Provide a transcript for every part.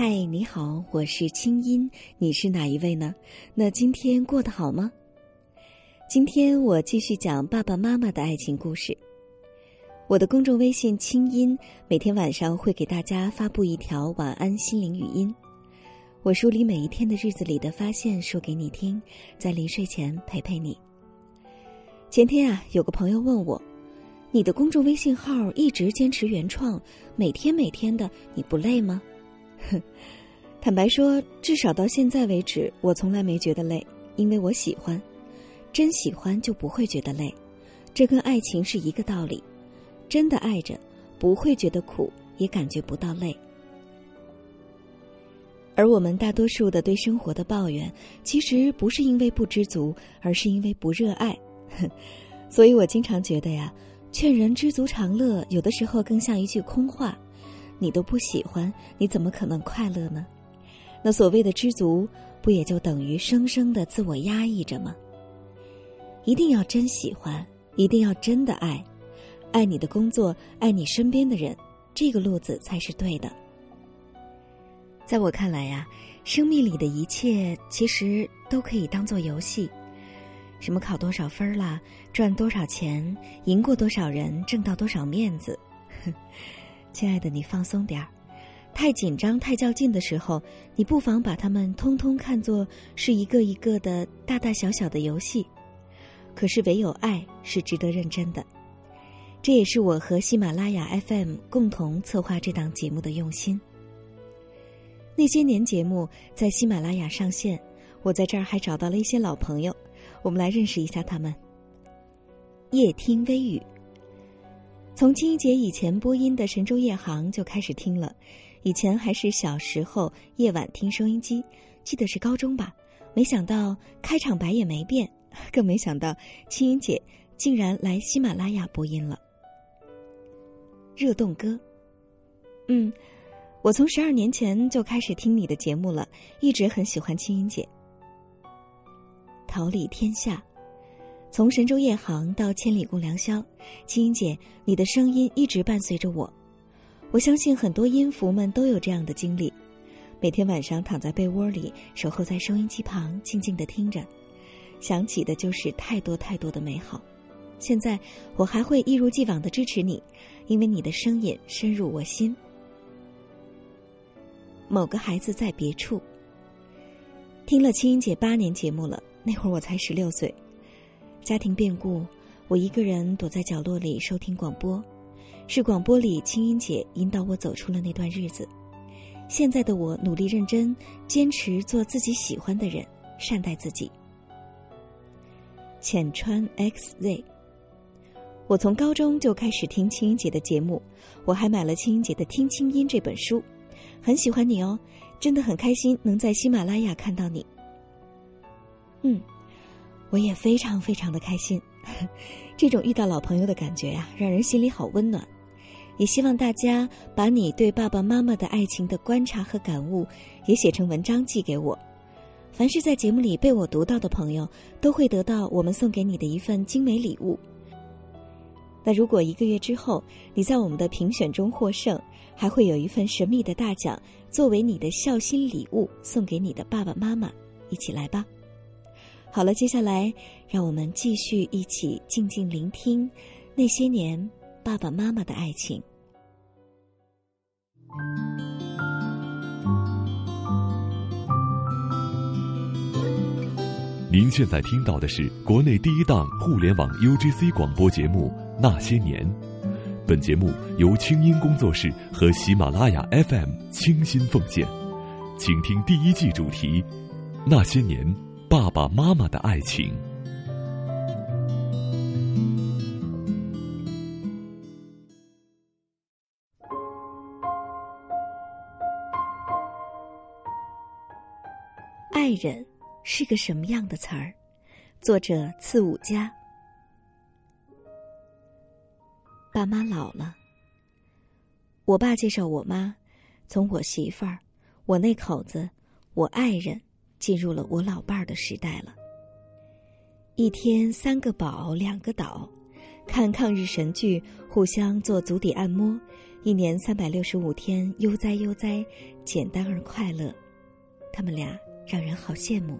嗨，你好，我是清音，你是哪一位呢？那今天过得好吗？今天我继续讲爸爸妈妈的爱情故事。我的公众微信“清音”每天晚上会给大家发布一条晚安心灵语音，我梳理每一天的日子里的发现，说给你听，在临睡前陪陪你。前天啊，有个朋友问我。你的公众微信号一直坚持原创，每天每天的，你不累吗？哼，坦白说，至少到现在为止，我从来没觉得累，因为我喜欢，真喜欢就不会觉得累。这跟爱情是一个道理，真的爱着，不会觉得苦，也感觉不到累。而我们大多数的对生活的抱怨，其实不是因为不知足，而是因为不热爱。所以我经常觉得呀。劝人知足常乐，有的时候更像一句空话。你都不喜欢，你怎么可能快乐呢？那所谓的知足，不也就等于生生的自我压抑着吗？一定要真喜欢，一定要真的爱，爱你的工作，爱你身边的人，这个路子才是对的。在我看来呀，生命里的一切其实都可以当做游戏。什么考多少分啦，赚多少钱，赢过多少人，挣到多少面子？亲爱的，你放松点儿。太紧张、太较劲的时候，你不妨把它们通通看作是一个一个的大大小小的游戏。可是，唯有爱是值得认真的。这也是我和喜马拉雅 FM 共同策划这档节目的用心。那些年节目在喜马拉雅上线，我在这儿还找到了一些老朋友。我们来认识一下他们。夜听微雨，从清一节以前播音的《神州夜航》就开始听了，以前还是小时候夜晚听收音机，记得是高中吧。没想到开场白也没变，更没想到清音姐竟然来喜马拉雅播音了。热动歌，嗯，我从十二年前就开始听你的节目了，一直很喜欢清音姐。桃李天下，从神州夜航到千里共良宵，青音姐，你的声音一直伴随着我。我相信很多音符们都有这样的经历，每天晚上躺在被窝里，守候在收音机旁，静静的听着，想起的就是太多太多的美好。现在我还会一如既往的支持你，因为你的声音深入我心。某个孩子在别处，听了青音姐八年节目了。那会儿我才十六岁，家庭变故，我一个人躲在角落里收听广播，是广播里青音姐引导我走出了那段日子。现在的我努力认真，坚持做自己喜欢的人，善待自己。浅川 XZ，我从高中就开始听青音姐的节目，我还买了青音姐的《听清音》这本书，很喜欢你哦，真的很开心能在喜马拉雅看到你。嗯，我也非常非常的开心，这种遇到老朋友的感觉呀，让人心里好温暖。也希望大家把你对爸爸妈妈的爱情的观察和感悟，也写成文章寄给我。凡是在节目里被我读到的朋友，都会得到我们送给你的一份精美礼物。那如果一个月之后你在我们的评选中获胜，还会有一份神秘的大奖作为你的孝心礼物送给你的爸爸妈妈。一起来吧！好了，接下来让我们继续一起静静聆听那些年爸爸妈妈的爱情。您现在听到的是国内第一档互联网 UGC 广播节目《那些年》，本节目由清音工作室和喜马拉雅 FM 倾心奉献，请听第一季主题《那些年》。爸爸妈妈的爱情，爱人是个什么样的词儿？作者次五家。爸妈老了，我爸介绍我妈，从我媳妇儿，我那口子，我爱人。进入了我老伴儿的时代了。一天三个宝两个倒，看抗日神剧，互相做足底按摩，一年三百六十五天悠哉悠哉，简单而快乐。他们俩让人好羡慕。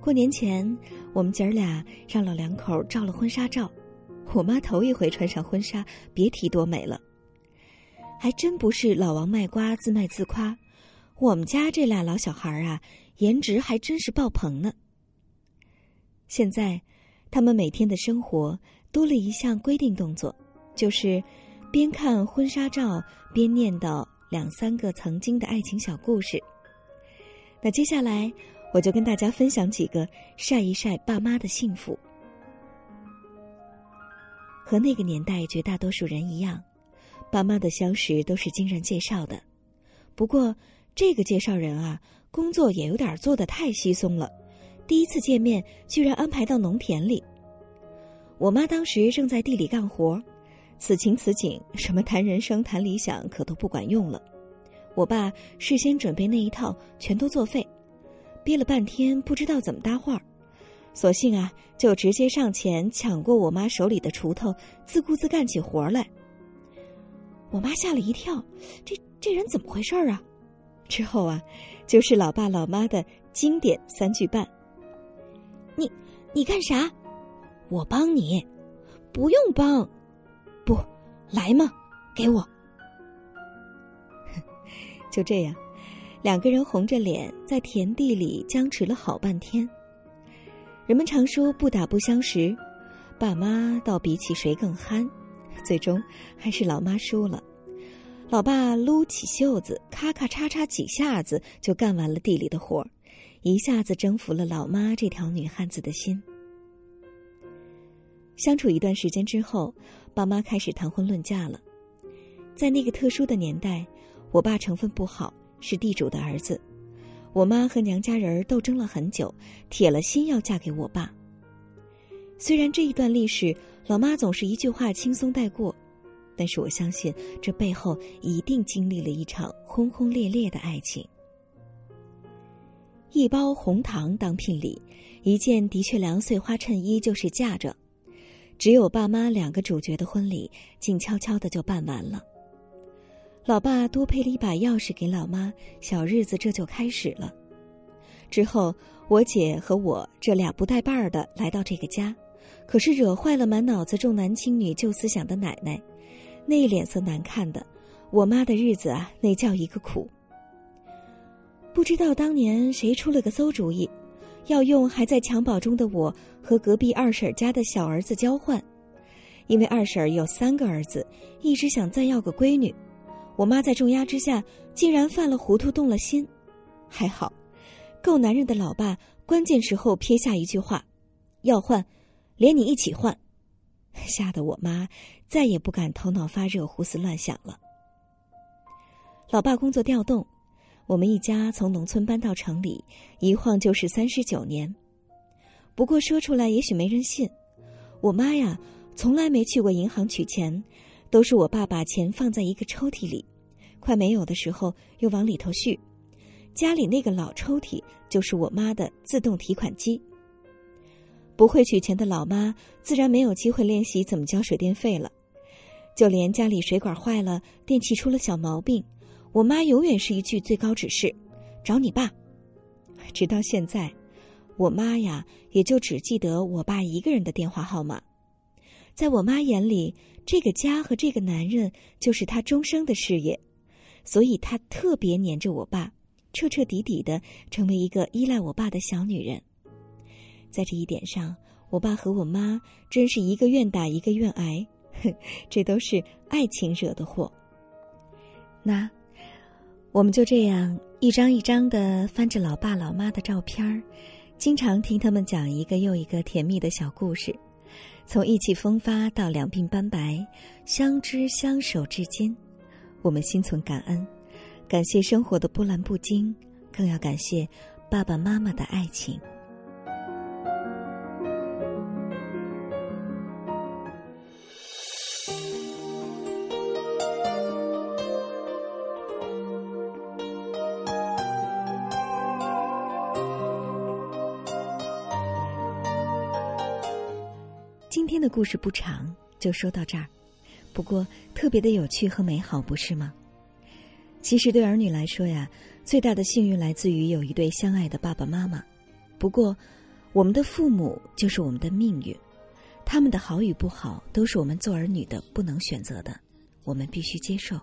过年前，我们姐儿俩让老两口照了婚纱照，我妈头一回穿上婚纱，别提多美了。还真不是老王卖瓜自卖自夸，我们家这俩老小孩啊，颜值还真是爆棚呢。现在。他们每天的生活多了一项规定动作，就是边看婚纱照边念叨两三个曾经的爱情小故事。那接下来，我就跟大家分享几个晒一晒爸妈的幸福。和那个年代绝大多数人一样，爸妈的相识都是经人介绍的。不过，这个介绍人啊，工作也有点做的太稀松了。第一次见面，居然安排到农田里。我妈当时正在地里干活，此情此景，什么谈人生、谈理想，可都不管用了。我爸事先准备那一套，全都作废，憋了半天不知道怎么搭话，索性啊，就直接上前抢过我妈手里的锄头，自顾自干起活来。我妈吓了一跳，这这人怎么回事啊？之后啊，就是老爸老妈的经典三句半。你，你干啥？我帮你，不用帮，不来嘛，给我。就这样，两个人红着脸在田地里僵持了好半天。人们常说不打不相识，爸妈倒比起谁更憨，最终还是老妈输了。老爸撸起袖子，咔咔嚓嚓几下子就干完了地里的活儿。一下子征服了老妈这条女汉子的心。相处一段时间之后，爸妈开始谈婚论嫁了。在那个特殊的年代，我爸成分不好，是地主的儿子。我妈和娘家人斗争了很久，铁了心要嫁给我爸。虽然这一段历史，老妈总是一句话轻松带过，但是我相信这背后一定经历了一场轰轰烈烈的爱情。一包红糖当聘礼，一件的确良碎花衬衣就是嫁妆。只有爸妈两个主角的婚礼，静悄悄的就办完了。老爸多配了一把钥匙给老妈，小日子这就开始了。之后，我姐和我这俩不带伴儿的来到这个家，可是惹坏了满脑子重男轻女旧思想的奶奶，那脸色难看的，我妈的日子啊，那叫一个苦。不知道当年谁出了个馊主意，要用还在襁褓中的我和隔壁二婶家的小儿子交换，因为二婶有三个儿子，一直想再要个闺女。我妈在重压之下，竟然犯了糊涂，动了心。还好，够男人的老爸，关键时候撇下一句话：“要换，连你一起换。”吓得我妈再也不敢头脑发热、胡思乱想了。老爸工作调动。我们一家从农村搬到城里，一晃就是三十九年。不过说出来也许没人信，我妈呀，从来没去过银行取钱，都是我爸把钱放在一个抽屉里，快没有的时候又往里头续。家里那个老抽屉就是我妈的自动提款机。不会取钱的老妈自然没有机会练习怎么交水电费了，就连家里水管坏了，电器出了小毛病。我妈永远是一句最高指示：“找你爸。”直到现在，我妈呀，也就只记得我爸一个人的电话号码。在我妈眼里，这个家和这个男人就是她终生的事业，所以她特别黏着我爸，彻彻底底的成为一个依赖我爸的小女人。在这一点上，我爸和我妈真是一个愿打一个愿挨，这都是爱情惹的祸。那。我们就这样一张一张的翻着老爸老妈的照片儿，经常听他们讲一个又一个甜蜜的小故事，从意气风发到两鬓斑白，相知相守至今，我们心存感恩，感谢生活的波澜不惊，更要感谢爸爸妈妈的爱情。天的故事不长，就说到这儿。不过特别的有趣和美好，不是吗？其实对儿女来说呀，最大的幸运来自于有一对相爱的爸爸妈妈。不过，我们的父母就是我们的命运，他们的好与不好都是我们做儿女的不能选择的，我们必须接受。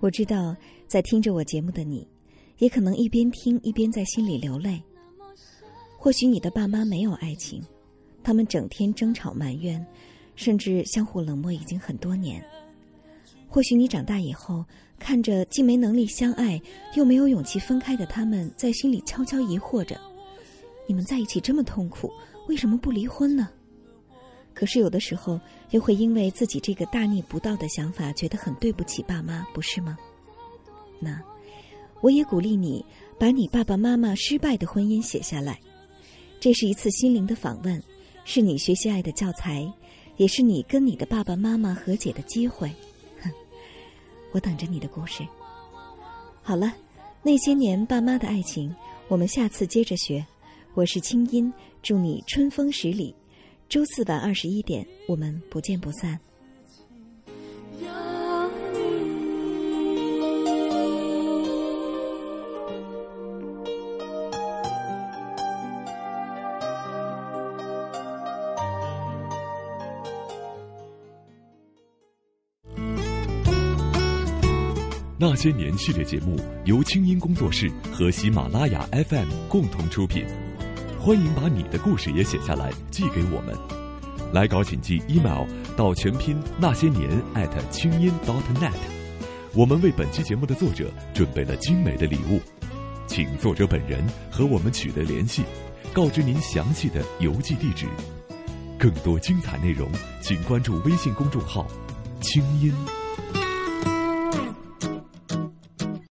我知道，在听着我节目的你，也可能一边听一边在心里流泪。或许你的爸妈没有爱情，他们整天争吵埋怨，甚至相互冷漠已经很多年。或许你长大以后，看着既没能力相爱，又没有勇气分开的他们，在心里悄悄疑惑着：你们在一起这么痛苦，为什么不离婚呢？可是有的时候，又会因为自己这个大逆不道的想法，觉得很对不起爸妈，不是吗？那，我也鼓励你，把你爸爸妈妈失败的婚姻写下来。这是一次心灵的访问，是你学习爱的教材，也是你跟你的爸爸妈妈和解的机会。哼我等着你的故事。好了，那些年爸妈的爱情，我们下次接着学。我是清音，祝你春风十里。周四晚二十一点，我们不见不散。那些年系列节目由清音工作室和喜马拉雅 FM 共同出品，欢迎把你的故事也写下来寄给我们。来稿请寄 email 到全拼那些年艾特清音 .dot.net。我们为本期节目的作者准备了精美的礼物，请作者本人和我们取得联系，告知您详细的邮寄地址。更多精彩内容，请关注微信公众号“清音”。